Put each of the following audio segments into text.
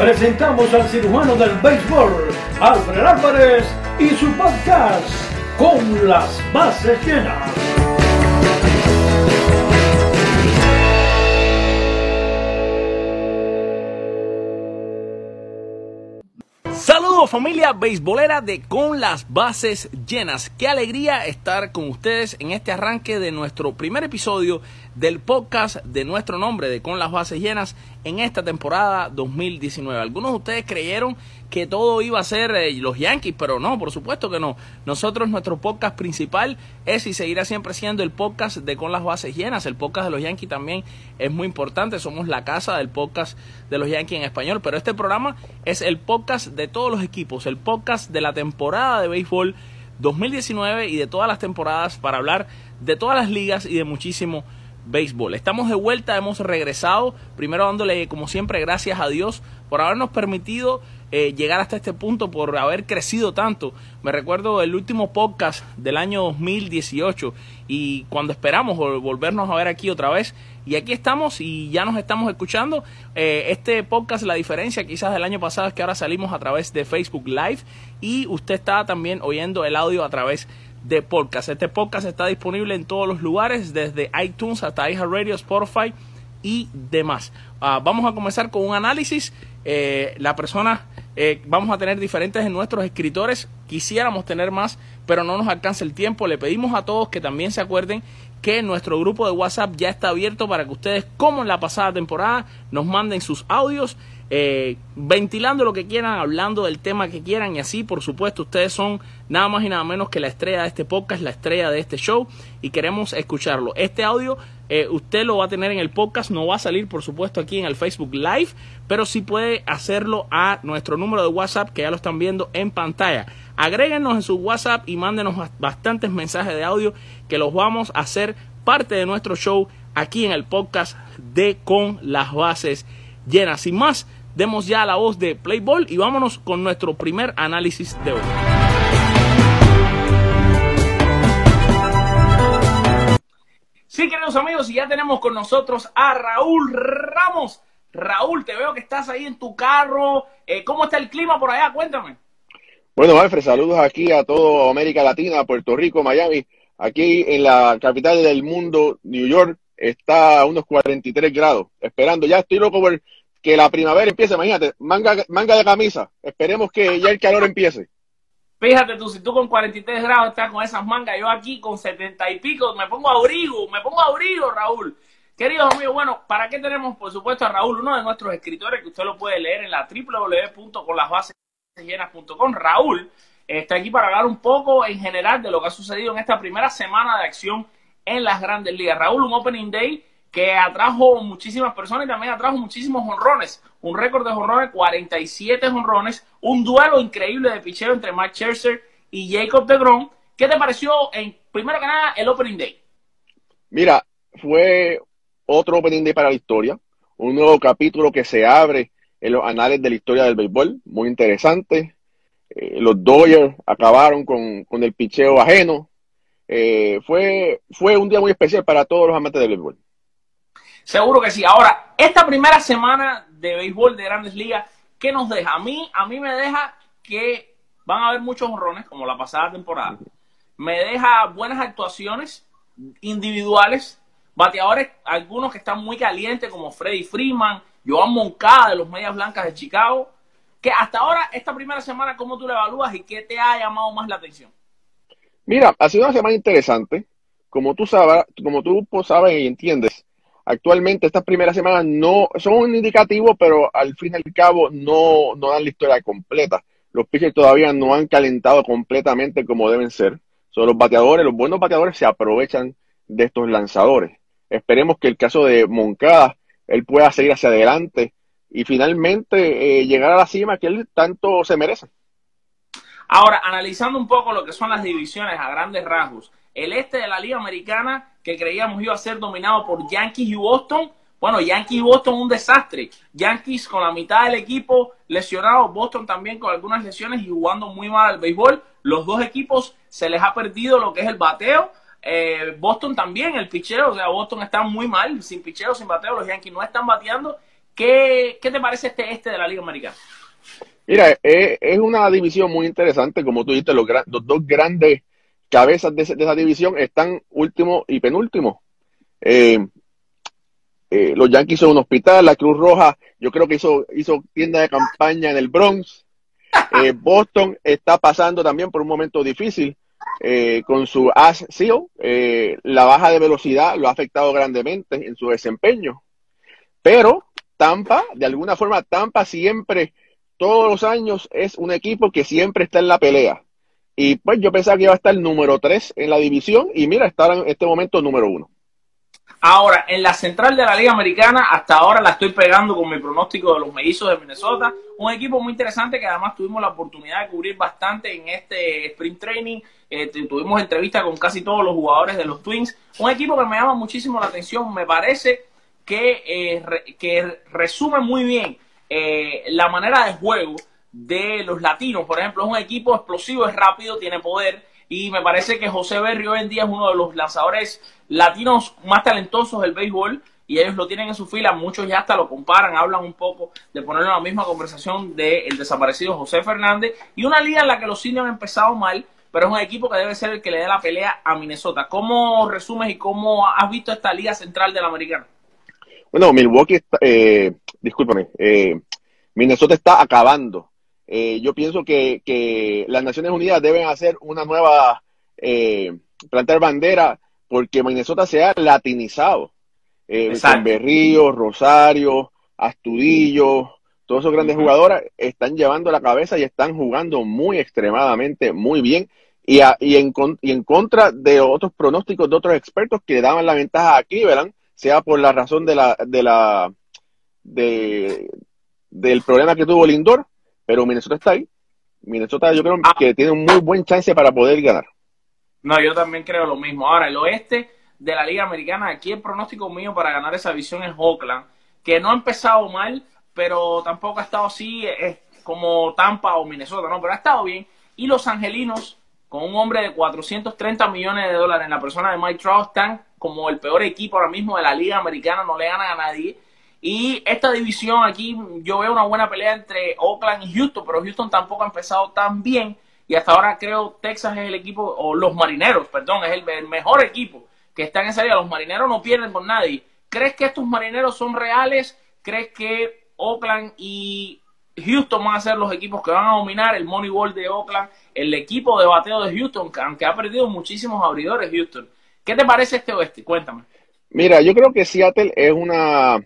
presentamos al cirujano del béisbol, Alfred Álvarez, y su podcast, Con las bases llenas. Saludos familia beisbolera de Con las bases llenas. Qué alegría estar con ustedes en este arranque de nuestro primer episodio del podcast de nuestro nombre de Con las bases llenas en esta temporada 2019. Algunos de ustedes creyeron que todo iba a ser eh, los Yankees, pero no, por supuesto que no. Nosotros, nuestro podcast principal es y seguirá siempre siendo el podcast de Con las bases llenas. El podcast de los Yankees también es muy importante. Somos la casa del podcast de los Yankees en español, pero este programa es el podcast de todos los equipos, el podcast de la temporada de béisbol 2019 y de todas las temporadas para hablar de todas las ligas y de muchísimo béisbol. Estamos de vuelta, hemos regresado, primero dándole como siempre gracias a Dios por habernos permitido eh, llegar hasta este punto, por haber crecido tanto. Me recuerdo el último podcast del año 2018 y cuando esperamos volvernos a ver aquí otra vez. Y aquí estamos y ya nos estamos escuchando. Eh, este podcast, la diferencia quizás del año pasado es que ahora salimos a través de Facebook Live y usted está también oyendo el audio a través de podcast. Este podcast está disponible en todos los lugares, desde iTunes hasta iHeartRadio, Spotify y demás. Ah, vamos a comenzar con un análisis. Eh, la persona, eh, vamos a tener diferentes de nuestros escritores. Quisiéramos tener más, pero no nos alcanza el tiempo. Le pedimos a todos que también se acuerden que nuestro grupo de WhatsApp ya está abierto para que ustedes, como en la pasada temporada, nos manden sus audios, eh, ventilando lo que quieran, hablando del tema que quieran y así, por supuesto, ustedes son nada más y nada menos que la estrella de este podcast, la estrella de este show y queremos escucharlo. Este audio eh, usted lo va a tener en el podcast, no va a salir por supuesto aquí en el Facebook Live, pero sí puede hacerlo a nuestro número de WhatsApp que ya lo están viendo en pantalla. Agréguenos en su WhatsApp y mándenos bastantes mensajes de audio que los vamos a hacer parte de nuestro show aquí en el podcast de Con las Bases Llenas. Sin más, demos ya la voz de Playball y vámonos con nuestro primer análisis de hoy. Sí, queridos amigos, y ya tenemos con nosotros a Raúl Ramos. Raúl, te veo que estás ahí en tu carro. Eh, ¿Cómo está el clima por allá? Cuéntame. Bueno, Alfred, saludos aquí a toda América Latina, Puerto Rico, Miami. Aquí en la capital del mundo, New York, está a unos 43 grados. Esperando, ya estoy loco por que la primavera empiece. Imagínate, manga, manga de camisa. Esperemos que ya el calor empiece. Fíjate tú, si tú con 43 grados estás con esas mangas, yo aquí con 70 y pico, me pongo abrigo, me pongo abrigo, Raúl. Queridos amigos, bueno, ¿para qué tenemos, por supuesto, a Raúl, uno de nuestros escritores que usted lo puede leer en la www.conlasbasesllenas.com? Raúl está aquí para hablar un poco en general de lo que ha sucedido en esta primera semana de acción en las grandes ligas. Raúl, un Opening Day que atrajo muchísimas personas y también atrajo muchísimos honrones. Un récord de honrones, 47 honrones, un duelo increíble de picheo entre Mike Scherzer y Jacob DeGrom. ¿Qué te pareció, en primero que nada, el Opening Day? Mira, fue otro Opening Day para la historia, un nuevo capítulo que se abre en los anales de la historia del béisbol, muy interesante. Eh, los Dodgers acabaron con, con el picheo ajeno. Eh, fue, fue un día muy especial para todos los amantes del béisbol. Seguro que sí. Ahora, esta primera semana de béisbol de Grandes Ligas, ¿qué nos deja? A mí, a mí me deja que van a haber muchos honrones, como la pasada temporada. Me deja buenas actuaciones individuales, bateadores, algunos que están muy calientes, como Freddy Freeman, Joan Moncada de los Medias Blancas de Chicago. Que hasta ahora, esta primera semana, ¿cómo tú la evalúas y qué te ha llamado más la atención? Mira, ha sido una semana interesante. Como tú sabes, como tú sabes y entiendes, Actualmente estas primeras semanas no son un indicativo, pero al fin y al cabo no, no dan la historia completa. Los pitchers todavía no han calentado completamente como deben ser. Son los bateadores, los buenos bateadores se aprovechan de estos lanzadores. Esperemos que el caso de Moncada, él pueda seguir hacia adelante y finalmente eh, llegar a la cima que él tanto se merece. Ahora, analizando un poco lo que son las divisiones a grandes rasgos, el este de la Liga Americana, que creíamos iba a ser dominado por Yankees y Boston, bueno, Yankees y Boston un desastre. Yankees con la mitad del equipo lesionado, Boston también con algunas lesiones y jugando muy mal al béisbol. Los dos equipos se les ha perdido lo que es el bateo. Eh, Boston también, el picheo, o sea, Boston está muy mal, sin picheo, sin bateo, los Yankees no están bateando. ¿Qué, qué te parece este este de la Liga Americana? Mira, es, es una división muy interesante, como tú dijiste, los, los dos grandes cabezas de, de, esa división están último y penúltimo. Eh, eh, los Yankees son un hospital, la Cruz Roja, yo creo que hizo, hizo tienda de campaña en el Bronx. Eh, Boston está pasando también por un momento difícil con su Ash Seal. la baja de velocidad lo ha afectado grandemente en su desempeño. Pero Tampa, de alguna forma, Tampa siempre, todos los años, es un equipo que siempre está en la pelea. Y pues yo pensaba que iba a estar número 3 en la división y mira, está en este momento número 1. Ahora, en la central de la Liga Americana, hasta ahora la estoy pegando con mi pronóstico de los mellizos de Minnesota. Un equipo muy interesante que además tuvimos la oportunidad de cubrir bastante en este sprint training. Eh, tuvimos entrevistas con casi todos los jugadores de los Twins. Un equipo que me llama muchísimo la atención. Me parece que, eh, que resume muy bien eh, la manera de juego de los latinos. Por ejemplo, es un equipo explosivo, es rápido, tiene poder y me parece que José Berry hoy en día es uno de los lanzadores latinos más talentosos del béisbol y ellos lo tienen en su fila, muchos ya hasta lo comparan, hablan un poco de ponerlo en la misma conversación del desaparecido José Fernández y una liga en la que los indios han empezado mal, pero es un equipo que debe ser el que le dé la pelea a Minnesota. ¿Cómo resumes y cómo has visto esta liga central de la americana? Bueno, Milwaukee, está, eh, discúlpame, eh, Minnesota está acabando eh, yo pienso que, que, las Naciones Unidas deben hacer una nueva, eh, plantar bandera porque Minnesota se ha latinizado. Eh, Berrío, Rosario, Astudillo, todos esos grandes uh -huh. jugadores están llevando la cabeza y están jugando muy extremadamente, muy bien. Y, a, y, en, y en contra de otros pronósticos de otros expertos que daban la ventaja a Cleveland, sea por la razón de la, de la, de, del problema que tuvo Lindor, pero Minnesota está ahí. Minnesota yo creo ah. que tiene un muy buen chance para poder ganar. No, yo también creo lo mismo. Ahora, el oeste de la Liga Americana, aquí el pronóstico mío para ganar esa división es Oakland, que no ha empezado mal, pero tampoco ha estado así es como Tampa o Minnesota, ¿no? Pero ha estado bien. Y los angelinos, con un hombre de 430 millones de dólares en la persona de Mike Trout, están como el peor equipo ahora mismo de la Liga Americana, no le ganan a nadie y esta división aquí, yo veo una buena pelea entre Oakland y Houston, pero Houston tampoco ha empezado tan bien. Y hasta ahora creo Texas es el equipo, o los marineros, perdón, es el, mejor equipo que está en esa liga. Los marineros no pierden con nadie. ¿Crees que estos marineros son reales? ¿Crees que Oakland y Houston van a ser los equipos que van a dominar el Moneyball de Oakland, el equipo de bateo de Houston, aunque ha perdido muchísimos abridores Houston? ¿Qué te parece este oeste? Cuéntame. Mira, yo creo que Seattle es una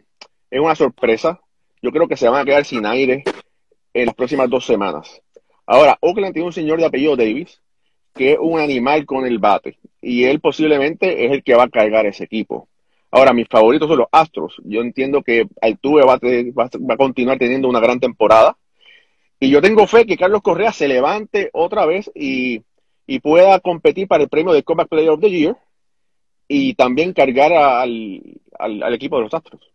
es una sorpresa. Yo creo que se van a quedar sin aire en las próximas dos semanas. Ahora, Oakland tiene un señor de apellido Davis, que es un animal con el bate, y él posiblemente es el que va a cargar ese equipo. Ahora, mis favoritos son los Astros. Yo entiendo que Altuve va a, va, a continuar teniendo una gran temporada. Y yo tengo fe que Carlos Correa se levante otra vez y, pueda competir para el premio de Comeback Player of the Year y también cargar al, al equipo de los Astros.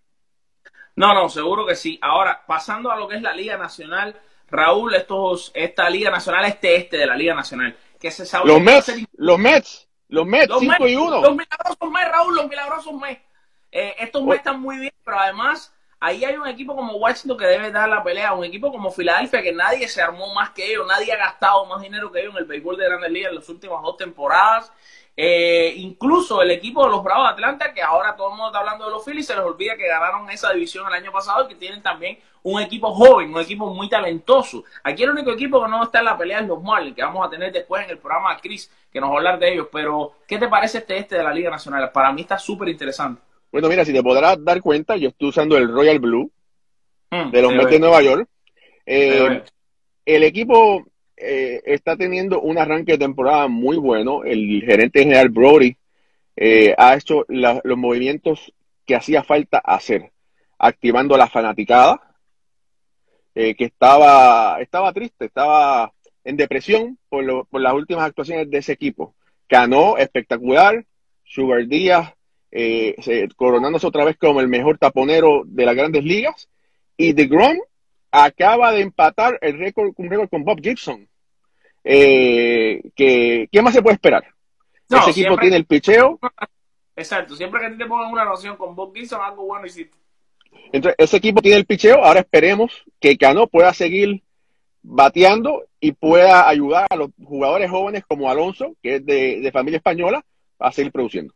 No, no, seguro que sí. Ahora, pasando a lo que es la Liga Nacional, Raúl, estos, esta Liga Nacional, este este de la Liga Nacional, que se sabe. Los Mets, los Mets, los Mets, 5 y 1. Los milagrosos Mets, Raúl, los milagrosos Mets. Eh, estos Mets están muy bien, pero además, ahí hay un equipo como Washington que debe dar la pelea, un equipo como Filadelfia que nadie se armó más que ellos, nadie ha gastado más dinero que ellos en el béisbol de Grandes Ligas en las últimas dos temporadas. Eh, incluso el equipo de los Bravos de Atlanta, que ahora todo el mundo está hablando de los Phillies, se les olvida que ganaron esa división el año pasado y que tienen también un equipo joven, un equipo muy talentoso. Aquí el único equipo que no está en la pelea es los Marlins, que vamos a tener después en el programa a Chris, que nos va a hablar de ellos. Pero, ¿qué te parece este este de la Liga Nacional? Para mí está súper interesante. Bueno, mira, si te podrás dar cuenta, yo estoy usando el Royal Blue mm, de los Mets de Nueva York. Eh, el equipo eh, está teniendo un arranque de temporada muy bueno. El gerente general Brody eh, ha hecho la, los movimientos que hacía falta hacer, activando la fanaticada, que estaba, estaba triste, estaba en depresión por, por las últimas actuaciones de ese equipo. Ganó espectacular, Sugar Díaz eh, coronándose otra vez como el mejor taponero de las grandes ligas. Y DeGrom acaba de empatar el récord, un récord con Bob Gibson. Eh, que, ¿Qué más se puede esperar? Ese equipo tiene el picheo. Exacto, siempre que te pongan una relación con Bob Gibson, algo bueno hiciste. Entonces, ese equipo tiene el picheo. Ahora esperemos que Cano pueda seguir bateando y pueda ayudar a los jugadores jóvenes como Alonso, que es de, de familia española, a seguir produciendo.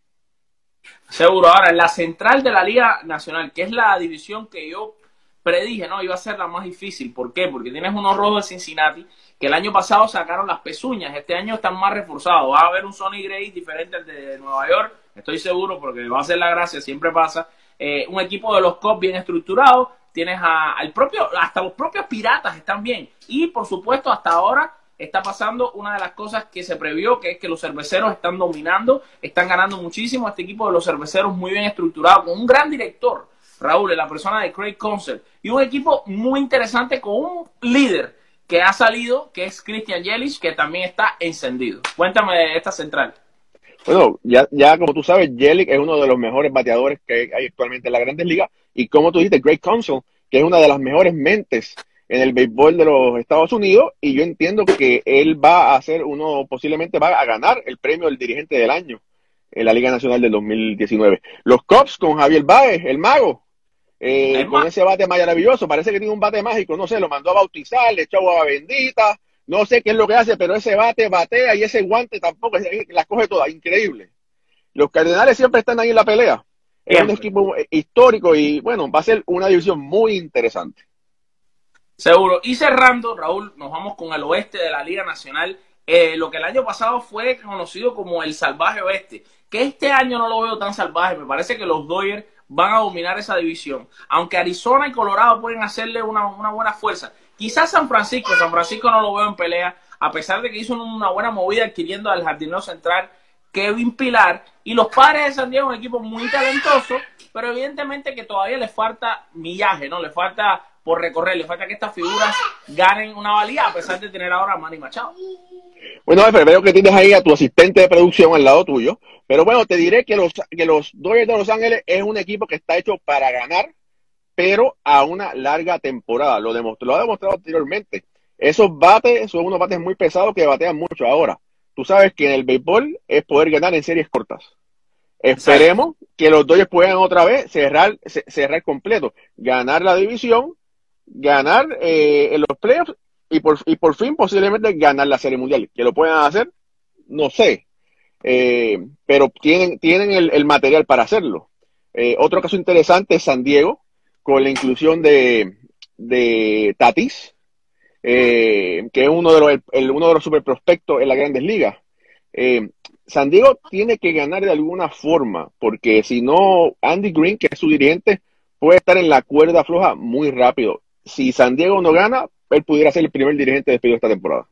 Seguro. Ahora, en la central de la Liga Nacional, que es la división que yo predije, ¿no? Iba a ser la más difícil. ¿Por qué? Porque tienes unos rojos de Cincinnati que el año pasado sacaron las pezuñas. Este año están más reforzados. Va a haber un Sony Gray diferente al de Nueva York. Estoy seguro porque va a ser la gracia, siempre pasa. Eh, un equipo de los Cops bien estructurado. Tienes a, al propio, hasta los propios piratas están bien. Y por supuesto, hasta ahora está pasando una de las cosas que se previó, que es que los cerveceros están dominando, están ganando muchísimo. Este equipo de los cerveceros muy bien estructurado, con un gran director, Raúl, la persona de Craig Concert, y un equipo muy interesante con un líder que ha salido, que es Christian Yelich, que también está encendido. Cuéntame de esta central. Bueno, ya, ya como tú sabes, Yelich es uno de los mejores bateadores que hay actualmente en la Grandes Ligas, y como tú dices, Craig Council, que es una de las mejores mentes en el béisbol de los Estados Unidos y yo entiendo que él va a ser uno, posiblemente va a ganar el premio del dirigente del año en la Liga Nacional del 2019. Los Cubs con Javier Baez, el mago, eh, con ese bate maravilloso, parece que tiene un bate mágico, no sé, lo mandó a bautizar, le echó agua bendita, no sé qué es lo que hace, pero ese bate batea y ese guante tampoco, las coge todas, increíble. Los Cardenales siempre están ahí en la pelea. Es un equipo histórico y bueno, va a ser una división muy interesante. Seguro. Y cerrando, Raúl, nos vamos con el oeste de la Liga Nacional. Eh, lo que el año pasado fue conocido como el salvaje oeste, que este año no lo veo tan salvaje. Me parece que los Dodgers van a dominar esa división. Aunque Arizona y Colorado pueden hacerle una, buena fuerza. Quizás San Francisco, San Francisco no lo veo en pelea, a pesar de que hizo una buena movida adquiriendo al jardinero central Kevin Pilar. Y los padres de San Diego, un equipo muy talentoso, pero evidentemente que todavía le falta millaje, ¿no? Le falta por recorrer. Le falta que estas figuras ganen una valía a pesar de tener ahora a Manny Machado. Bueno, veo que tienes ahí a tu asistente de producción al lado tuyo. Pero bueno, te diré que los, que los Dodgers de Los Ángeles es un equipo que está hecho para ganar, pero a una larga temporada. Lo, demostró, lo ha demostrado anteriormente. Esos bates son unos bates muy pesados que batean mucho. Ahora, tú sabes que en el béisbol es poder ganar en series cortas. Esperemos que los Dodgers puedan otra vez cerrar, cerrar completo, ganar la división ganar eh, en los playoffs y por, y por fin posiblemente ganar la Serie Mundial. Que lo puedan hacer, no sé, eh, pero tienen, tienen el, material para hacerlo. Eh, otro caso interesante es San Diego, con la inclusión de, de Tatis, que es uno de los, el, uno de los super prospectos en las grandes ligas. San Diego tiene que ganar de alguna forma, porque si no, Andy Green, que es su dirigente, puede estar en la cuerda floja muy rápido si San Diego no gana, él pudiera ser el primer dirigente despedido esta temporada.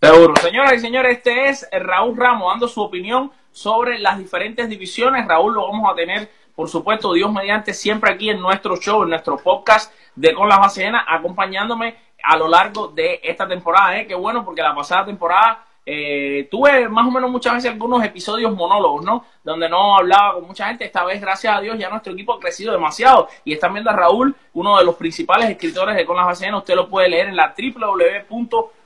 Seguro. Señoras y señores, este es Raúl Ramos dando su opinión sobre las diferentes divisiones. Raúl lo vamos a tener, por supuesto, Dios mediante, siempre aquí en nuestro show, en nuestro podcast de Con la Base acompañándome a lo largo de esta temporada. ¿eh? Qué bueno, porque la pasada temporada eh, tuve más o menos muchas veces algunos episodios monólogos, ¿no? Donde no hablaba con mucha gente. Esta vez, gracias a Dios, ya nuestro equipo ha crecido demasiado. Y están viendo a Raúl, uno de los principales escritores de Con las Bases Usted lo puede leer en la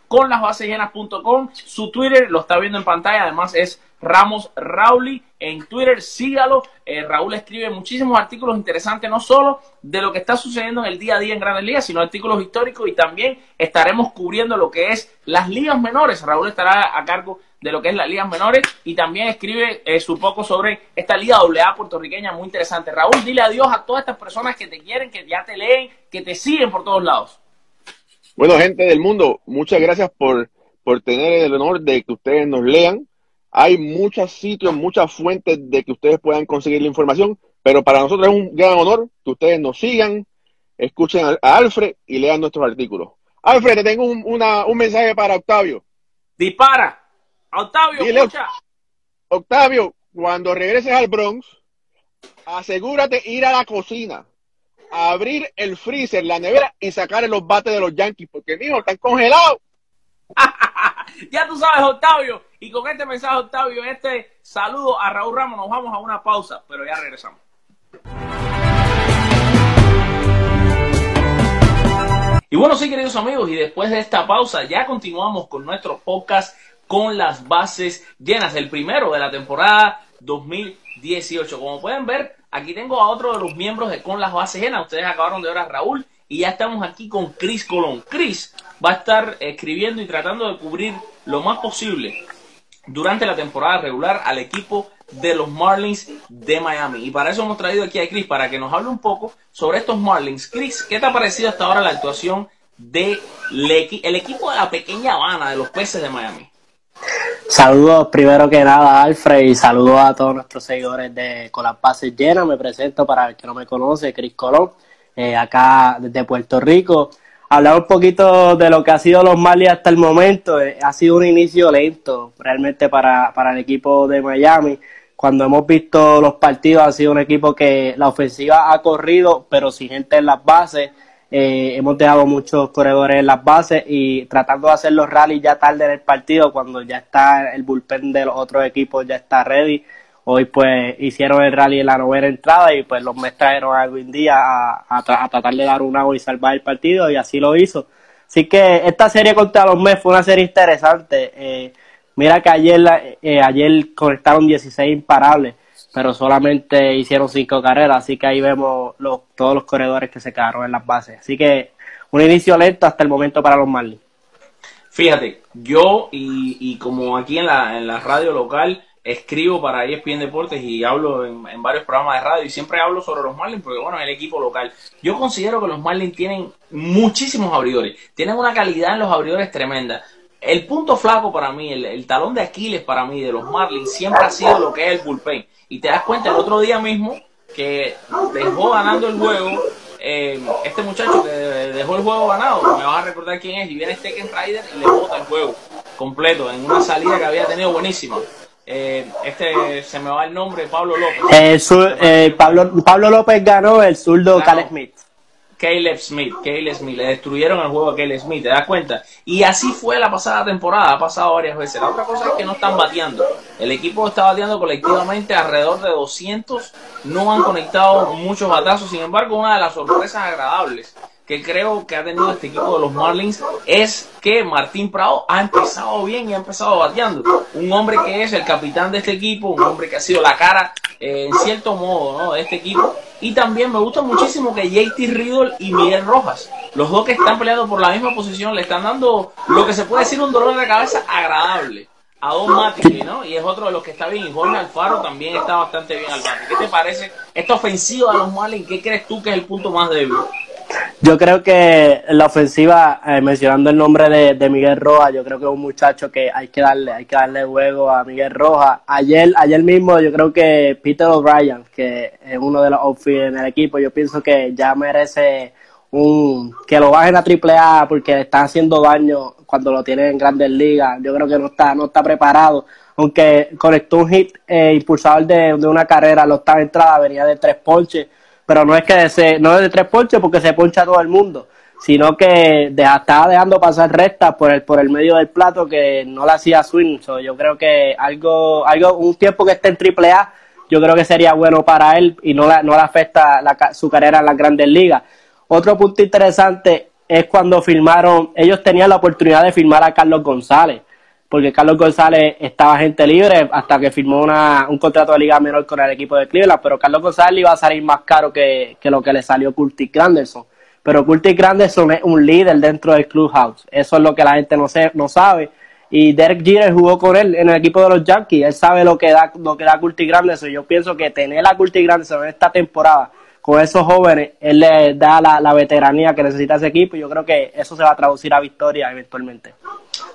www.conlasbasesllenas.com. Su Twitter lo está viendo en pantalla. Además, es Ramos Rauli en Twitter, sígalo. Eh, Raúl escribe muchísimos artículos interesantes, no solo de lo que está sucediendo en el día a día en Grandes Ligas, sino artículos históricos y también estaremos cubriendo lo que es las ligas menores. Raúl estará a cargo de lo que es las ligas menores y también escribe eh, su poco sobre esta liga AA puertorriqueña muy interesante. Raúl, dile adiós a todas estas personas que te quieren, que ya te leen, que te siguen por todos lados. Bueno, gente del mundo, muchas gracias por, por tener el honor de que ustedes nos lean hay muchos sitios, muchas fuentes de que ustedes puedan conseguir la información, pero para nosotros es un gran honor que ustedes nos sigan, escuchen a, Alfred y lean nuestros artículos. Alfred, te tengo un, un mensaje para Octavio. Dispara. Octavio, escucha. Octavio, cuando regreses al Bronx, asegúrate ir a la cocina abrir el freezer, la nevera y sacar los bates de los Yankees, porque mijo, están congelados. ya tú sabes, Octavio. Y con este mensaje, Octavio, este saludo a Raúl Ramos, nos vamos a una pausa, pero ya regresamos. Y bueno, sí, queridos amigos, y después de esta pausa ya continuamos con nuestro podcast con las bases llenas, el primero de la temporada 2018. Como pueden ver, aquí tengo a otro de los miembros de Con las bases llenas. Ustedes acabaron de ver a Raúl y ya estamos aquí con Chris Colón. Chris va a estar escribiendo y tratando de cubrir lo más posible durante la temporada regular al equipo de los Marlins de Miami. Y para eso hemos traído aquí a Chris para que nos hable un poco sobre estos Marlins. Chris, ¿qué te ha parecido hasta ahora la actuación del el equipo de la pequeña Habana de los peces de Miami? Saludos primero que nada Alfred y saludos a todos nuestros seguidores de Con las Bases Llenas. Me presento para el que no me conoce, Chris Colón, eh, acá desde Puerto Rico. Hablar un poquito de lo que ha sido los Marlins hasta el momento. Eh, ha sido un inicio lento realmente para, para el equipo de Miami. Cuando hemos visto los partidos ha sido un equipo que la ofensiva ha corrido, pero sin gente en las bases. Eh, hemos dejado muchos corredores en las bases y tratando de hacer los rallies ya tarde en el partido, cuando ya está el bullpen de los otros equipos, ya está ready. Hoy pues hicieron el rally en la novena entrada y pues los Mets trajeron a Día a, a, tratar de dar un agua y salvar el partido y así lo hizo. Así que esta serie contra los Mets fue una serie interesante. Eh, mira que ayer, eh, ayer conectaron 16 imparables pero solamente hicieron cinco carreras, así que ahí vemos los, todos los corredores que se quedaron en las bases. Así que un inicio lento hasta el momento para los Marlins. Fíjate, yo y, como aquí en la, en la radio local escribo para ESPN Deportes y hablo en, varios programas de radio y siempre hablo sobre los Marlins porque bueno, es el equipo local. Yo considero que los Marlins tienen muchísimos abridores, tienen una calidad en los abridores tremenda. El punto flaco para mí, el, el talón de Aquiles para mí de los Marlins siempre ha sido lo que es el bullpen. Y te das cuenta el otro día mismo que dejó ganando el juego eh, este muchacho que dejó el juego ganado, me vas a recordar quién es, y viene Tekken Rider y le bota el juego completo en una salida que había tenido buenísima. Eh, este se me va el nombre, Pablo López. Eh, Pablo, Pablo López ganó el zurdo Cal Smith. Caleb Smith, Caleb Smith, le destruyeron el juego a Caleb Smith, ¿te das cuenta? Y así fue la pasada temporada, ha pasado varias veces. La otra cosa es que no están bateando. El equipo está bateando colectivamente alrededor de 200, no han conectado muchos batazos, sin embargo, una de las sorpresas agradables que creo que ha tenido este equipo de los Marlins es que Martín Prado ha empezado bien y ha empezado bateando. Un hombre que es el capitán de este equipo, un hombre que ha sido la cara eh, en cierto modo ¿no? de este equipo. Y también me gusta muchísimo que JT Riddle y Miguel Rojas, los dos que están peleando por la misma posición, le están dando lo que se puede decir un dolor de cabeza agradable a Don Mati, ¿no? Y es otro de los que está bien. Y Jorge Alfaro también está bastante bien al bate. ¿Qué te parece esta ofensiva de los Marlins? ¿Qué crees tú que es el punto más débil? Yo creo que la ofensiva, eh, mencionando el nombre de, Miguel Rojas, yo creo que es un muchacho que hay que darle, hay que darle juego a Miguel Rojas. Ayer, ayer mismo yo creo que Peter O'Brien, que es uno de los outfields en el equipo, yo pienso que ya merece un que lo bajen a triple A porque le están haciendo daño cuando lo tienen en grandes ligas. Yo creo que no está, no está preparado. Aunque conectó un hit eh, impulsador de, de una carrera, lo estaba entrada, venía de tres ponches pero no es que se, no es de tres ponches porque se poncha todo el mundo, sino que estaba dejando pasar recta por el, por el medio del plato que no le hacía swing. yo creo que algo, algo, un tiempo que esté en triple A, yo creo que sería bueno para él y no, no le afecta su carrera en las grandes ligas. Otro punto interesante es cuando firmaron, ellos tenían la oportunidad de firmar a Carlos González porque Carlos González estaba gente libre hasta que firmó una, un contrato de liga menor con el equipo de Cleveland, pero Carlos González iba a salir más caro que, lo que le salió Curtis Granderson. Pero Curtis Granderson es un líder dentro del clubhouse, eso es lo que la gente no, se, no sabe. Y Derek Jeter jugó con él en el equipo de los Yankees, él sabe lo que da, lo que da Curtis Granderson. Yo pienso que tener a Curtis Granderson en esta temporada con esos jóvenes, él le da la, la veteranía que necesita ese equipo y yo creo que eso se va a traducir a victoria eventualmente.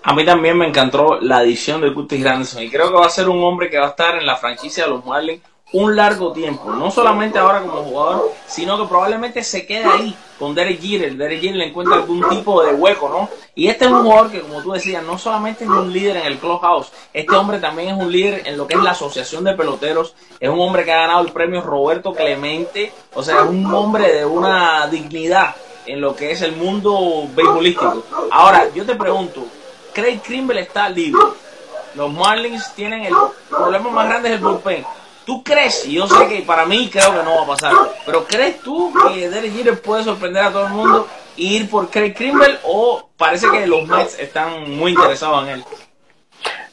A mí también me encantó la adición de Curtis Granderson y creo que va a ser un hombre que va a estar en la franquicia de los Marlins un largo tiempo. No solamente ahora como jugador, sino que probablemente se quede ahí con Derek Jeter. Derek Jeter le encuentra algún tipo de hueco, ¿no? Y este es un jugador que, como tú decías, no solamente es un líder en el clubhouse, este hombre también es un líder en lo que es la asociación de peloteros. Es un hombre que ha ganado el premio Roberto Clemente. O sea, es un hombre de una dignidad en lo que es el mundo beisbolístico. Ahora, yo te pregunto, Craig Kimbrel está libre. Los Marlins tienen el problema más grande es el bullpen. ¿Tú crees? Y yo sé que para mí creo que no va a pasar. Pero ¿crees tú que Derek Jeter puede sorprender a todo el mundo e ir por Craig Kimbrel o parece que los Mets están muy interesados en él?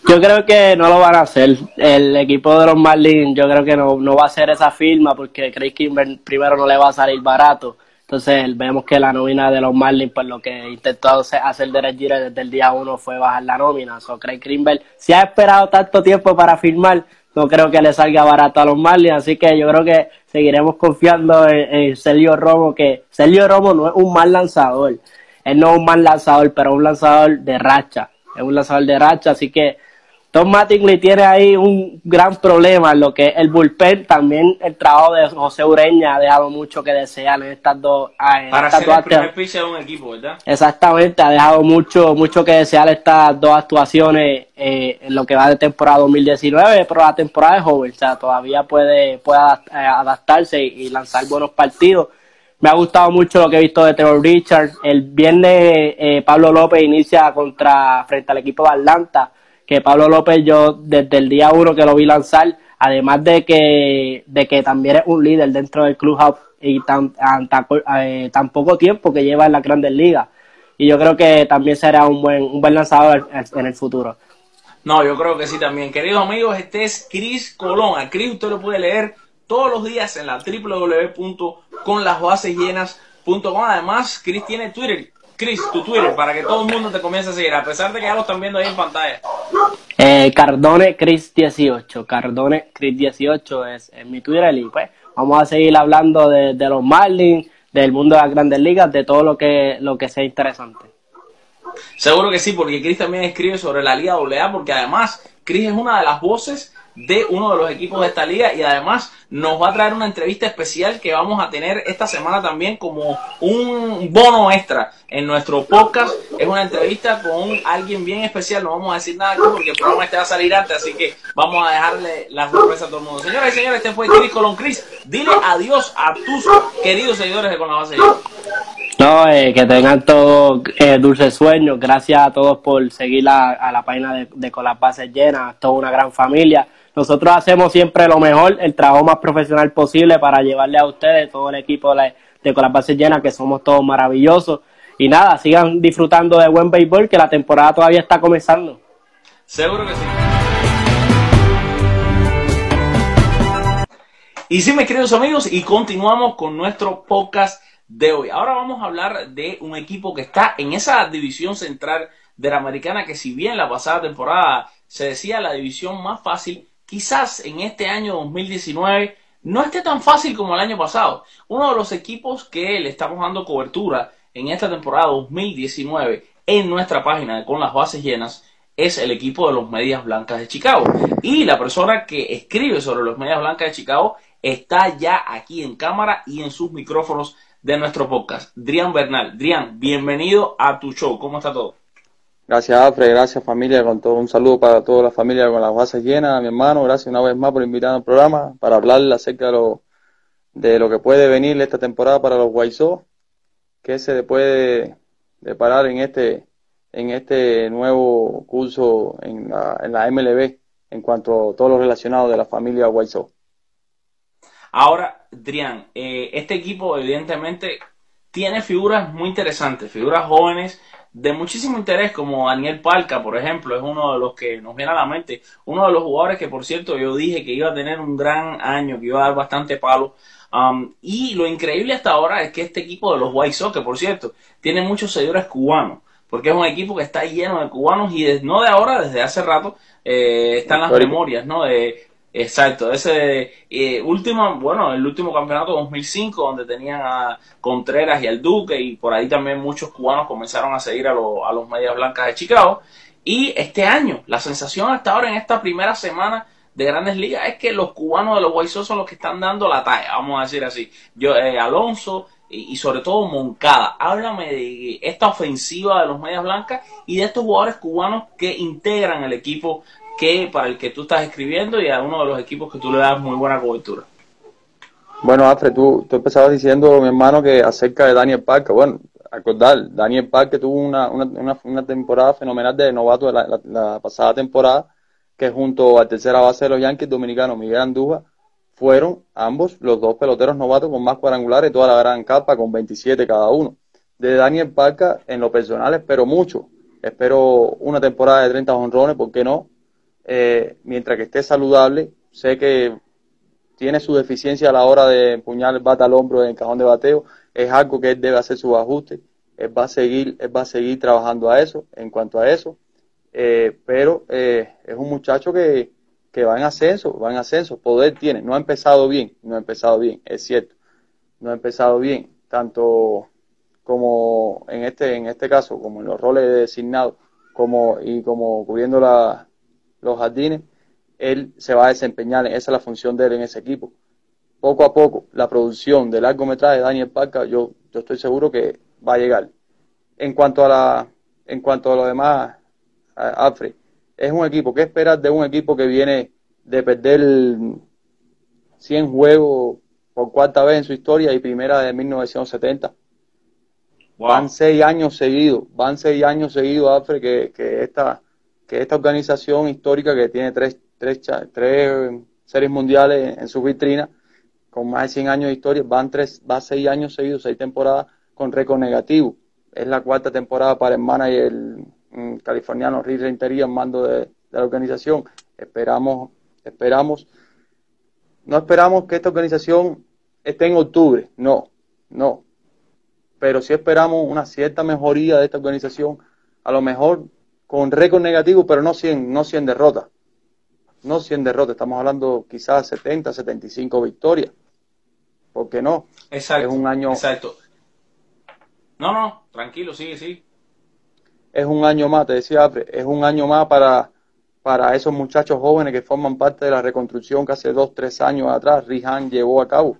Yo creo que no lo van a hacer. El equipo de los Marlins yo creo que no, no va a hacer esa firma porque Craig Kimbrel primero no le va a salir barato. Entonces vemos que la nómina de los Marlins, pues lo que intentó hacer Derek Jeter desde el día uno fue bajar la nómina. So, Craig Kimbrel, si ha esperado tanto tiempo para firmar, no creo que le salga barato a los Marlins, así que yo creo que seguiremos confiando en, Sergio Romo, que Sergio Romo no es un mal lanzador, él no es un mal lanzador, pero un lanzador de racha, es un lanzador de racha, así que Tom Mattingly tiene ahí un gran problema en lo que es el bullpen. También el trabajo de José Ureña ha dejado mucho que desear en estas dos. Ah, Para ser el primer pitcher de un equipo, ¿verdad? Exactamente, ha dejado mucho mucho que desear estas dos actuaciones eh, en lo que va de temporada 2019, pero la temporada es joven, o sea, todavía puede, puede eh, adaptarse y lanzar buenos partidos. Me ha gustado mucho lo que he visto de Trevor Richard. El viernes eh, Pablo López inicia contra frente al equipo de Atlanta que Pablo López yo desde el día uno que lo vi lanzar, además de que, de que también es un líder dentro del clubhouse y tan, eh, tan, poco tiempo que lleva en la grandes ligas. Y yo creo que también será un buen, un buen lanzador en el futuro. No, yo creo que sí también. Queridos amigos, este es Chris Colón. A Chris usted lo puede leer todos los días en la www.conlasbasesllenas.com. Además, Chris tiene Twitter Chris, tu Twitter, para que todo el mundo te comience a seguir, a pesar de que ya lo están viendo ahí en pantalla. Eh, Cardone Chris 18, Cardone Chris 18 es, mi Twitter y pues vamos a seguir hablando de, los Marlins, del mundo de las grandes ligas, de todo lo que, lo que sea interesante. Seguro que sí, porque Chris también escribe sobre la Liga AA, porque además Chris es una de las voces de uno de los equipos de esta liga y además nos va a traer una entrevista especial que vamos a tener esta semana también como un bono extra en nuestro podcast. Es una entrevista con alguien bien especial, no vamos a decir nada aquí porque el programa este va a salir antes, así que vamos a dejarle la sorpresa a todo el mundo. Señoras y señores, este fue Chris Colón Chris. Dile adiós a tus queridos seguidores de Con la Base no, eh, que tengan todos eh, dulces sueños. Gracias a todos por seguir a la página de, de Con las Bases Llenas. Toda una gran familia. Nosotros hacemos siempre lo mejor, el trabajo más profesional posible para llevarle a ustedes, todo el equipo de, de Con las Bases Llenas, que somos todos maravillosos. Y nada, sigan disfrutando de buen béisbol, que la temporada todavía está comenzando. Seguro que sí. Y sí, mis queridos amigos, y continuamos con nuestro podcast de hoy. Ahora vamos a hablar de un equipo que está en esa división central de la americana, que si bien la pasada temporada se decía la división más fácil, quizás en este año 2019 no esté tan fácil como el año pasado. Uno de los equipos que le estamos dando cobertura en esta temporada 2019 en nuestra página Con las Bases Llenas es el equipo de los Medias Blancas de Chicago. Y la persona que escribe sobre los Medias Blancas de Chicago está ya aquí en cámara y en sus micrófonos de nuestro podcast. Drian Bernal. Drian, bienvenido a tu show. ¿Cómo está todo? Gracias, Alfred. Gracias, familia. Con todo un saludo para toda la familia con las bases llenas. A mi hermano, gracias una vez más por invitarme al programa para hablar acerca de lo, de lo que puede venir esta temporada para los Sox, que se puede deparar en este, en este nuevo curso en la, en la MLB en cuanto a todo lo relacionado de la familia Sox. Ahora, Drian, eh, este equipo evidentemente tiene figuras muy interesantes, figuras jóvenes de muchísimo interés, como Daniel Palca, por ejemplo, es uno de los que nos viene a la mente, uno de los jugadores que, por cierto, yo dije que iba a tener un gran año, que iba a dar bastante palo. Um, y lo increíble hasta ahora es que este equipo de los White Sox, que por cierto, tiene muchos seguidores cubanos, porque es un equipo que está lleno de cubanos y no de ahora, desde hace rato, eh, están las memorias, ¿no? De Exacto, ese eh, último, bueno, el último campeonato 2005 donde tenían a Contreras y al Duque y por ahí también muchos cubanos comenzaron a seguir a, a los Medias Blancas de Chicago. Y este año, la sensación hasta ahora en esta primera semana de grandes ligas es que los cubanos de los White Sox son los que están dando la talla, vamos a decir así. Yo, eh, Alonso y, y, sobre todo Moncada, háblame de esta ofensiva de los Medias Blancas y de estos jugadores cubanos que integran el equipo que para el que tú estás escribiendo y a uno de los equipos que tú le das muy buena cobertura. Bueno, Alfred, tú, tú empezabas diciendo, mi hermano, que acerca de Daniel Parker. Bueno, acordar, Daniel Parker tuvo una, una, una, temporada fenomenal de novato de la, la, pasada temporada, que junto a tercera base de los Yankees dominicanos, Miguel Andújar, fueron ambos los dos peloteros novatos con más cuadrangulares toda la gran capa, con 27 cada uno. De Daniel Parker, en lo personal, espero mucho. Espero una temporada de 30 honrones, ¿por qué no? Eh, mientras que esté saludable, sé que tiene su deficiencia a la hora de empuñar el bate al hombro en el cajón de bateo, es algo que él debe hacer sus ajustes, él va a seguir, va a seguir trabajando a eso, en cuanto a eso, eh, pero eh, es un muchacho que, que va en ascenso, va en ascenso, poder tiene, no ha empezado bien, no ha empezado bien, es cierto, no ha empezado bien, tanto como en este, en este caso, como en los roles designados, como, y como cubriendo la, los jardines, él se va a desempeñar, esa es la función de él en ese equipo. Poco a poco, la producción del largometraje de Daniel Parca, yo, yo estoy seguro que va a llegar. En cuanto a la, en cuanto a lo demás, Alfred, es un equipo, ¿qué esperas de un equipo que viene de perder 100 juegos por cuarta vez en su historia y primera de 1970? Van seis años seguidos, van seis años seguidos, Alfred, que, que, esta, que esta organización histórica que tiene tres tres, tres series mundiales en su vitrina, con más de 100 años de historia, van tres, va seis años seguidos, seis temporadas con récord negativo. Es la cuarta temporada para el manager el, mm, californiano Rick Rentería en mando de, la organización. Esperamos, esperamos, no esperamos que esta organización esté en octubre, no, no. Pero sí esperamos una cierta mejoría de esta organización, a lo mejor con récord negativo, pero no 100, no 100 derrotas no 100 derrotas, estamos hablando quizás 70, 75 victorias. ¿Por qué no? Exacto. Es un año. Exacto. No, no, tranquilo, sigue, sigue. Es un año más, te decía, es un año más para, para esos muchachos jóvenes que forman parte de la reconstrucción que hace dos, tres años atrás Rihan llevó a cabo.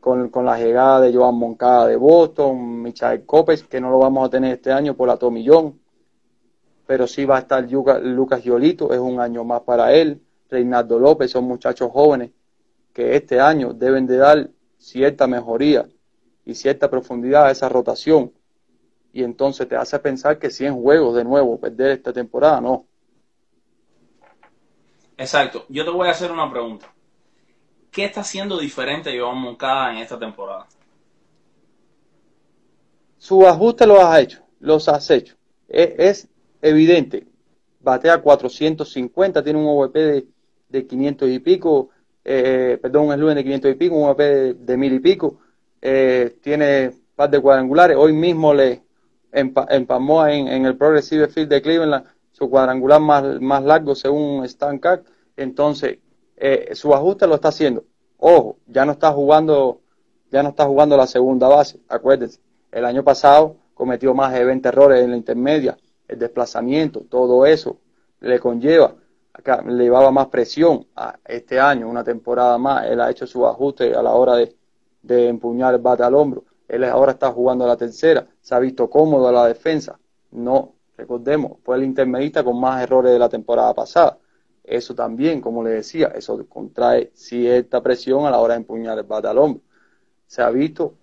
Con, con, la llegada de Joan Moncada de Boston, Michael Copes, que no lo vamos a tener este año por la Tomillón, pero sí va a estar Lucas Giolito, es un año más para él. Reinaldo López, son muchachos jóvenes que este año deben de dar cierta mejoría y cierta profundidad a esa rotación. Y entonces te hace pensar que 100 juegos de nuevo, perder esta temporada, no. Exacto. Yo te voy a hacer una pregunta. ¿Qué está haciendo diferente Joan Moncada en esta temporada? Su ajuste lo has hecho, los has hecho. es evidente. Batea 450, tiene un OVP de, de 500 y pico, eh, perdón, un Lunes de 500 y pico, un OVP de, de mil y pico, eh, tiene par de cuadrangulares. Hoy mismo le empamó en, el Progressive Field de Cleveland su cuadrangular más, largo según Stan Kack. Entonces, eh, su ajuste lo está haciendo. Ojo, ya no está jugando, ya no está jugando la segunda base. Acuérdense, el año pasado cometió más de 20 errores en la intermedia el desplazamiento, todo eso le conlleva, le llevaba más presión a este año, una temporada más, él ha hecho su ajuste a la hora de, de empuñar el bate al hombro, él ahora está jugando a la tercera, se ha visto cómodo a la defensa, no, recordemos, fue el intermedista con más errores de la temporada pasada, eso también, como le decía, eso contrae cierta presión a la hora de empuñar el bate al hombro, se ha visto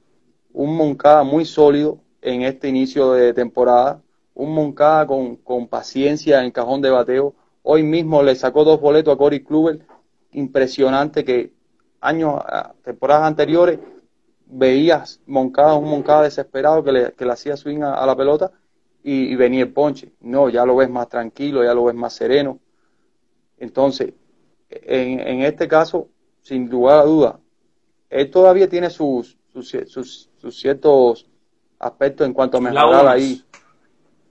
un Moncada muy sólido en este inicio de temporada, un Moncada con, con paciencia en cajón de bateo. Hoy mismo le sacó dos boletos a Cory Kluber, impresionante que años, temporadas anteriores, veías Moncada, un Moncada desesperado que le, que le hacía swing a, la pelota y, venía el ponche. No, ya lo ves más tranquilo, ya lo ves más sereno. Entonces, en, en este caso, sin lugar a duda, él todavía tiene sus, sus, sus, ciertos aspectos en cuanto a mejorar ahí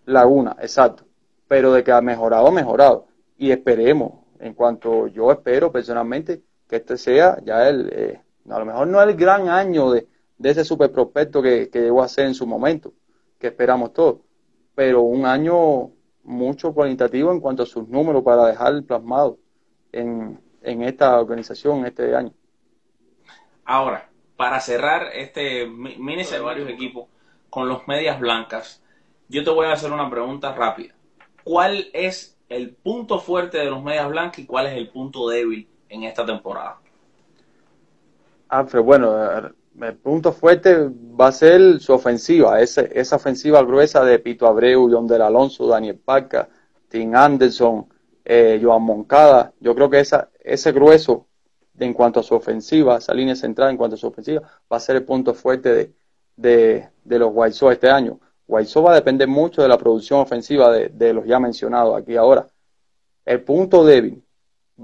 Laguna, exacto. Pero de que ha mejorado, ha mejorado. Y esperemos, en cuanto yo espero personalmente, que este sea ya el, eh, a lo mejor no el gran año de, ese super prospecto que, llegó a ser en su momento, que esperamos todos, pero un año mucho cualitativo en cuanto a sus números para dejar plasmado en, en esta organización este año. Ahora, para cerrar este mini de varios equipos con los medias blancas, yo te voy a hacer una pregunta rápida. ¿Cuál es el punto fuerte de los medias blancas y cuál es el punto débil en esta temporada? Alfred, bueno, el punto fuerte va a ser su ofensiva, esa, esa ofensiva gruesa de Pito Abreu, John del Alonso, Daniel Parca, Tim Anderson, eh, Joan Moncada. Yo creo que esa, ese grueso en cuanto a su ofensiva, esa línea central en cuanto a su ofensiva, va a ser el punto fuerte de, de, los White Sox este año. White Sox va a depender mucho de la producción ofensiva de, de los ya mencionados aquí ahora. El punto débil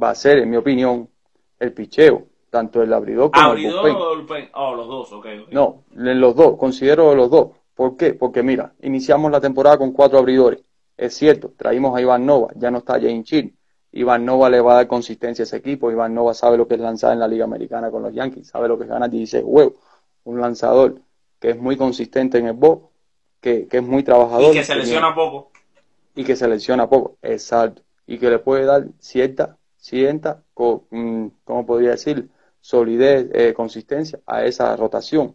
va a ser, en mi opinión, el picheo, tanto el abridor como el bullpen. Oh, los dos, okay, No, los dos, considero los dos. ¿Por qué? Porque mira, iniciamos la temporada con cuatro abridores. Es cierto, traímos a Iván Nova, ya no está Jane Chin. Iván Nova le va a dar consistencia a ese equipo. Iván Nova sabe lo que es lanzar en la Liga Americana con los Yankees, sabe lo que es ganar 16 huevos. Un lanzador que es muy consistente en el box, que, es muy trabajador. Y que se lesiona poco. Y que se lesiona poco, exacto. Y que le puede dar cierta, cierta, mm, ¿cómo podría decir? Solidez, eh, consistencia a esa rotación.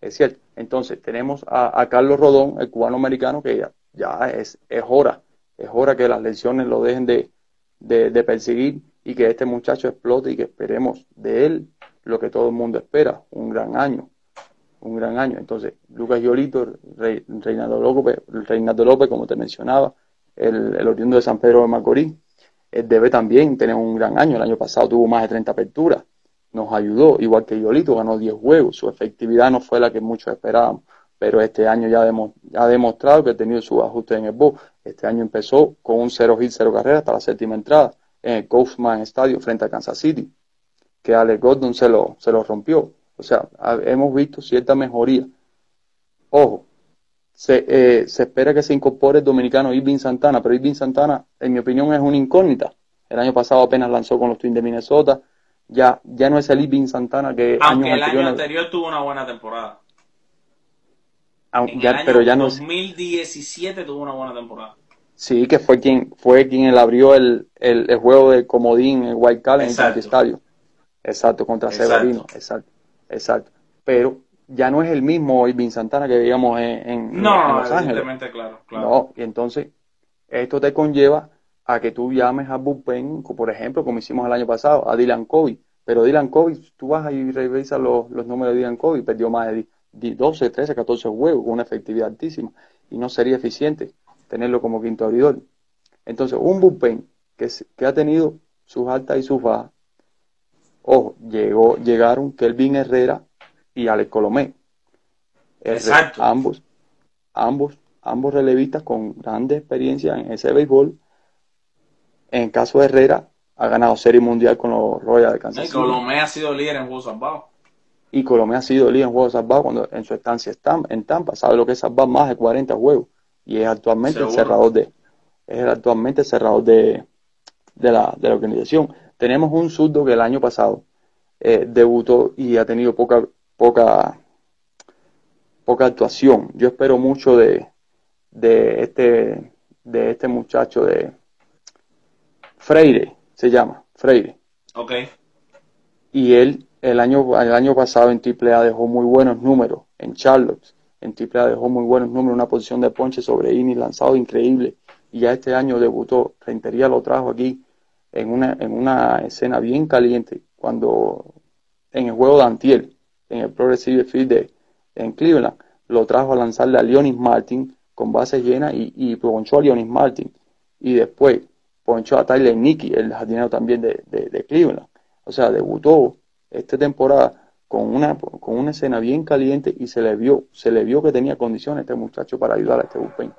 Es cierto. Entonces, tenemos a, a Carlos Rodón, el cubano americano, que ya ya es, es hora, es hora que las lesiones lo dejen de, de, perseguir y que este muchacho explote y que esperemos de él lo que todo el mundo espera, un gran año, un gran año. Entonces, Lucas Yolito, Reinaldo López, Reinaldo López, como te mencionaba, el, el oriundo de San Pedro de Macorís, debe también tener un gran año. El año pasado tuvo más de 30 aperturas, nos ayudó, igual que Yolito, ganó 10 juegos, su efectividad no fue la que muchos esperábamos pero este año ya, ha demostrado que ha tenido sus ajustes en el box. Este año empezó con un 0 hit, 0 carrera hasta la séptima entrada en el Kaufman Stadium frente a Kansas City, que Alex Gordon se lo, se lo rompió. O sea, hemos visto cierta mejoría. Ojo, se, eh, se espera que se incorpore el dominicano Irving Santana, pero Irving Santana, en mi opinión, es una incógnita. El año pasado apenas lanzó con los Twins de Minnesota. Ya, ya no es el Irving Santana que Aunque el año anterior tuvo una buena temporada en ya, pero ya 2017 tuvo una buena temporada. Sí, que fue quien fue quien abrió el, el, juego de comodín en White Call en el estadio. Exacto, contra Severino. Exacto, exacto. Pero ya no es el mismo Irving Santana que veíamos en, en, no, Los Ángeles. Claro, claro. No, y entonces esto te conlleva a que tú llames a bullpen, por ejemplo, como hicimos el año pasado, a Dylan Covey. Pero Dylan Covey, tú vas y revisas los, los números de Dylan Covey, perdió más de 12, 13, 14 juegos con una efectividad altísima y no sería eficiente tenerlo como quinto abridor. Entonces, un bullpen que, que ha tenido sus altas y sus bajas, ojo, llegó, llegaron Kelvin Herrera y Alex Colomé. Exacto. Ambos, ambos, ambos relevistas con grande experiencia en ese béisbol. En el caso de Herrera, ha ganado Serie Mundial con los Royals de Kansas City. Colomé ha sido líder en Juegos Salvados y Colombia ha sido líder en juegos salvados cuando en su estancia en Tampa, sabe lo que es salvar más de 40 juegos y es actualmente el cerrador de es actualmente el cerrador de, de, la, de la organización. Tenemos un zurdo que el año pasado eh, debutó y ha tenido poca poca poca actuación. Yo espero mucho de, de este de este muchacho de Freire, se llama, Freire. Ok. Y él el año, el año pasado en AAA dejó muy buenos números en Charlotte. En AAA dejó muy buenos números, una posición de ponche sobre Ini lanzado increíble. Y ya este año debutó. Rentería lo trajo aquí en una, en una escena bien caliente cuando en el juego de Antiel, en el Progressive Field en Cleveland, lo trajo a lanzarle a Leonis Martin con base llena y, y ponchó a Leonis Martin. Y después ponchó a Tyler Nicky, el jardinero también de, de, de Cleveland. O sea, debutó esta temporada con una, con una escena bien caliente y se le vio, se le vio que tenía condiciones este muchacho para ayudar a este bullpen.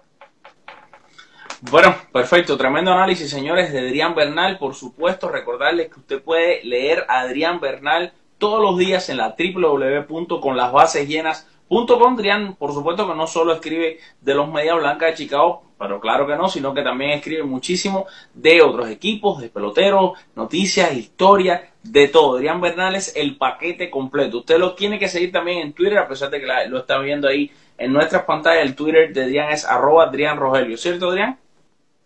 Bueno, perfecto, tremendo análisis, señores, de Adrián Bernal. Por supuesto, recordarles que usted puede leer a Adrián Bernal todos los días en la www.conlasbasesllenas.com. Adrián, por supuesto que no solo escribe de los Media Blanca de Chicago, pero claro que no, sino que también escribe muchísimo de otros equipos, de peloteros, noticias, historia, de todo. Adrián Bernal es el paquete completo. Usted lo tiene que seguir también en Twitter, a pesar de que lo está viendo ahí en nuestras pantallas. El Twitter de Adrián es arroba Adrián Rogelio, ¿cierto Adrián?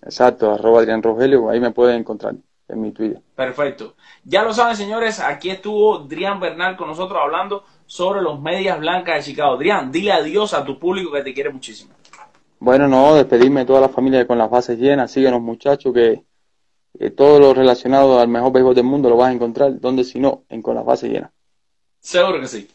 Exacto, arroba Adrián Rogelio, ahí me pueden encontrar. en mi Twitter. Perfecto. Ya lo saben, señores, aquí estuvo Drian Bernal con nosotros hablando sobre los medias blancas de Chicago. Drian, dile adiós a tu público que te quiere muchísimo. Bueno, no, despedirme de toda la familia con las bases llenas. Síguenos, muchachos, que, que todo lo relacionado al mejor béisbol del mundo lo vas a encontrar, donde si no, en con las bases llenas. Seguro que sí.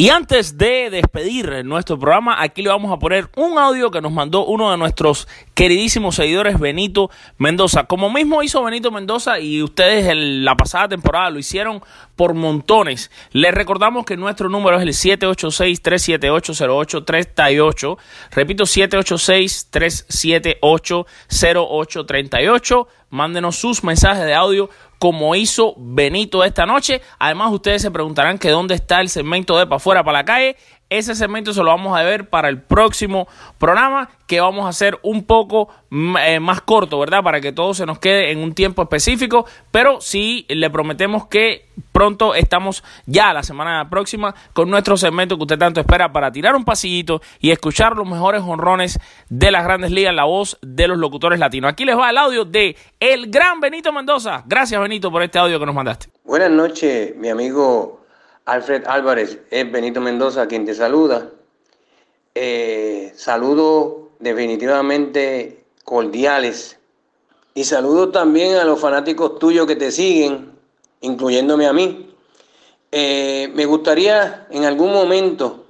Y antes de despedir nuestro programa, aquí le vamos a poner un audio que nos mandó uno de nuestros queridísimos seguidores, Benito Mendoza. Como mismo hizo Benito Mendoza y ustedes en la pasada temporada lo hicieron por montones. Les recordamos que nuestro número es el 786-378-0838. Repito, 786-378-0838. Mándenos sus mensajes de audio como hizo Benito esta noche. Además, ustedes se preguntarán que dónde está el segmento de para afuera, para la calle. Ese segmento se lo vamos a ver para el próximo programa que vamos a hacer un poco eh, más corto, ¿verdad? Para que todo se nos quede en un tiempo específico, pero sí le prometemos que pronto estamos ya la semana próxima con nuestro segmento que usted tanto espera para tirar un pasillito y escuchar los mejores honrones de las grandes ligas, la voz de los locutores latinos. Aquí les va el audio de el gran Benito Mendoza. Gracias Benito por este audio que nos mandaste. Buenas noches, mi amigo Alfred Álvarez, es Benito Mendoza quien te saluda. Eh, saludos definitivamente cordiales y saludos también a los fanáticos tuyos que te siguen, incluyéndome a mí. Eh, me gustaría en algún momento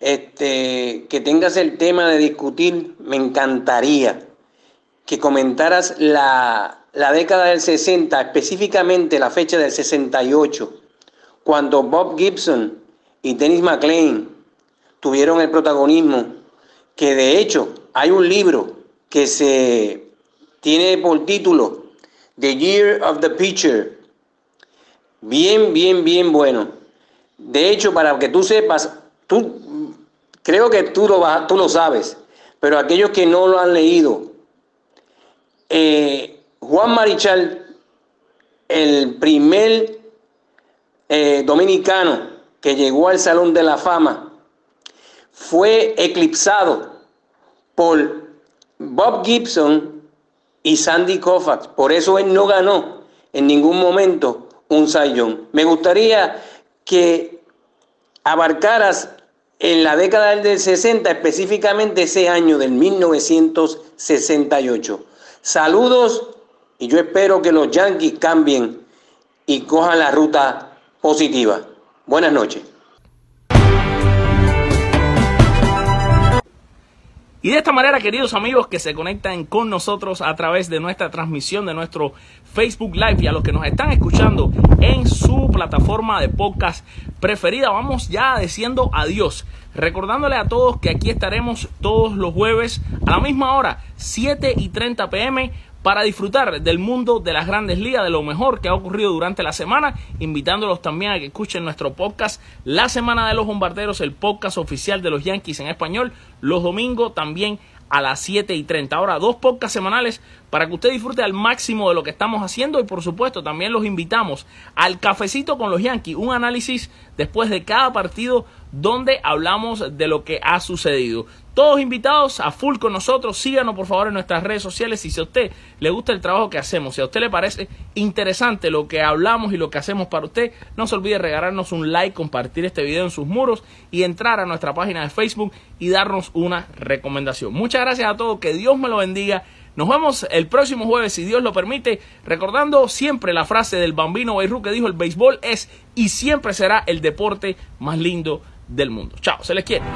este, que tengas el tema de discutir, me encantaría que comentaras la, la década del 60, específicamente la fecha del 68 cuando Bob Gibson y Dennis McLean tuvieron el protagonismo, que de hecho hay un libro que se tiene por título The Year of the Pitcher. Bien, bien, bien bueno. De hecho, para que tú sepas, tú creo que tú lo, tú lo sabes, pero aquellos que no lo han leído, eh, Juan Marichal, el primer eh, dominicano que llegó al Salón de la Fama fue eclipsado por Bob Gibson y Sandy Koufax. Por eso él no ganó en ningún momento un sayón. Me gustaría que abarcaras en la década del 60, específicamente ese año del 1968. Saludos y yo espero que los Yankees cambien y cojan la ruta positiva. Buenas noches. Y de esta manera, queridos amigos que se conectan con nosotros a través de nuestra transmisión de nuestro Facebook Live y a los que nos están escuchando en su plataforma de podcast preferida, vamos ya diciendo adiós. Recordándole a todos que aquí estaremos todos los jueves a la misma hora, 7 y 30 pm para disfrutar del mundo de las grandes ligas, de lo mejor que ha ocurrido durante la semana, invitándolos también a que escuchen nuestro podcast La Semana de los Bombarderos, el podcast oficial de los Yankees en español, los domingos también a las 7 y 30. Ahora, dos podcasts semanales para que usted disfrute al máximo de lo que estamos haciendo y por supuesto también los invitamos al cafecito con los Yankees, un análisis después de cada partido donde hablamos de lo que ha sucedido. Todos invitados a full con nosotros. Síganos por favor en nuestras redes sociales. Y si a usted le gusta el trabajo que hacemos, si a usted le parece interesante lo que hablamos y lo que hacemos para usted, no se olvide regalarnos un like, compartir este video en sus muros y entrar a nuestra página de Facebook y darnos una recomendación. Muchas gracias a todos. Que Dios me lo bendiga. Nos vemos el próximo jueves, si Dios lo permite, recordando siempre la frase del bambino Beirut que dijo, el béisbol es y siempre será el deporte más lindo del mundo. Chao, se les quiere.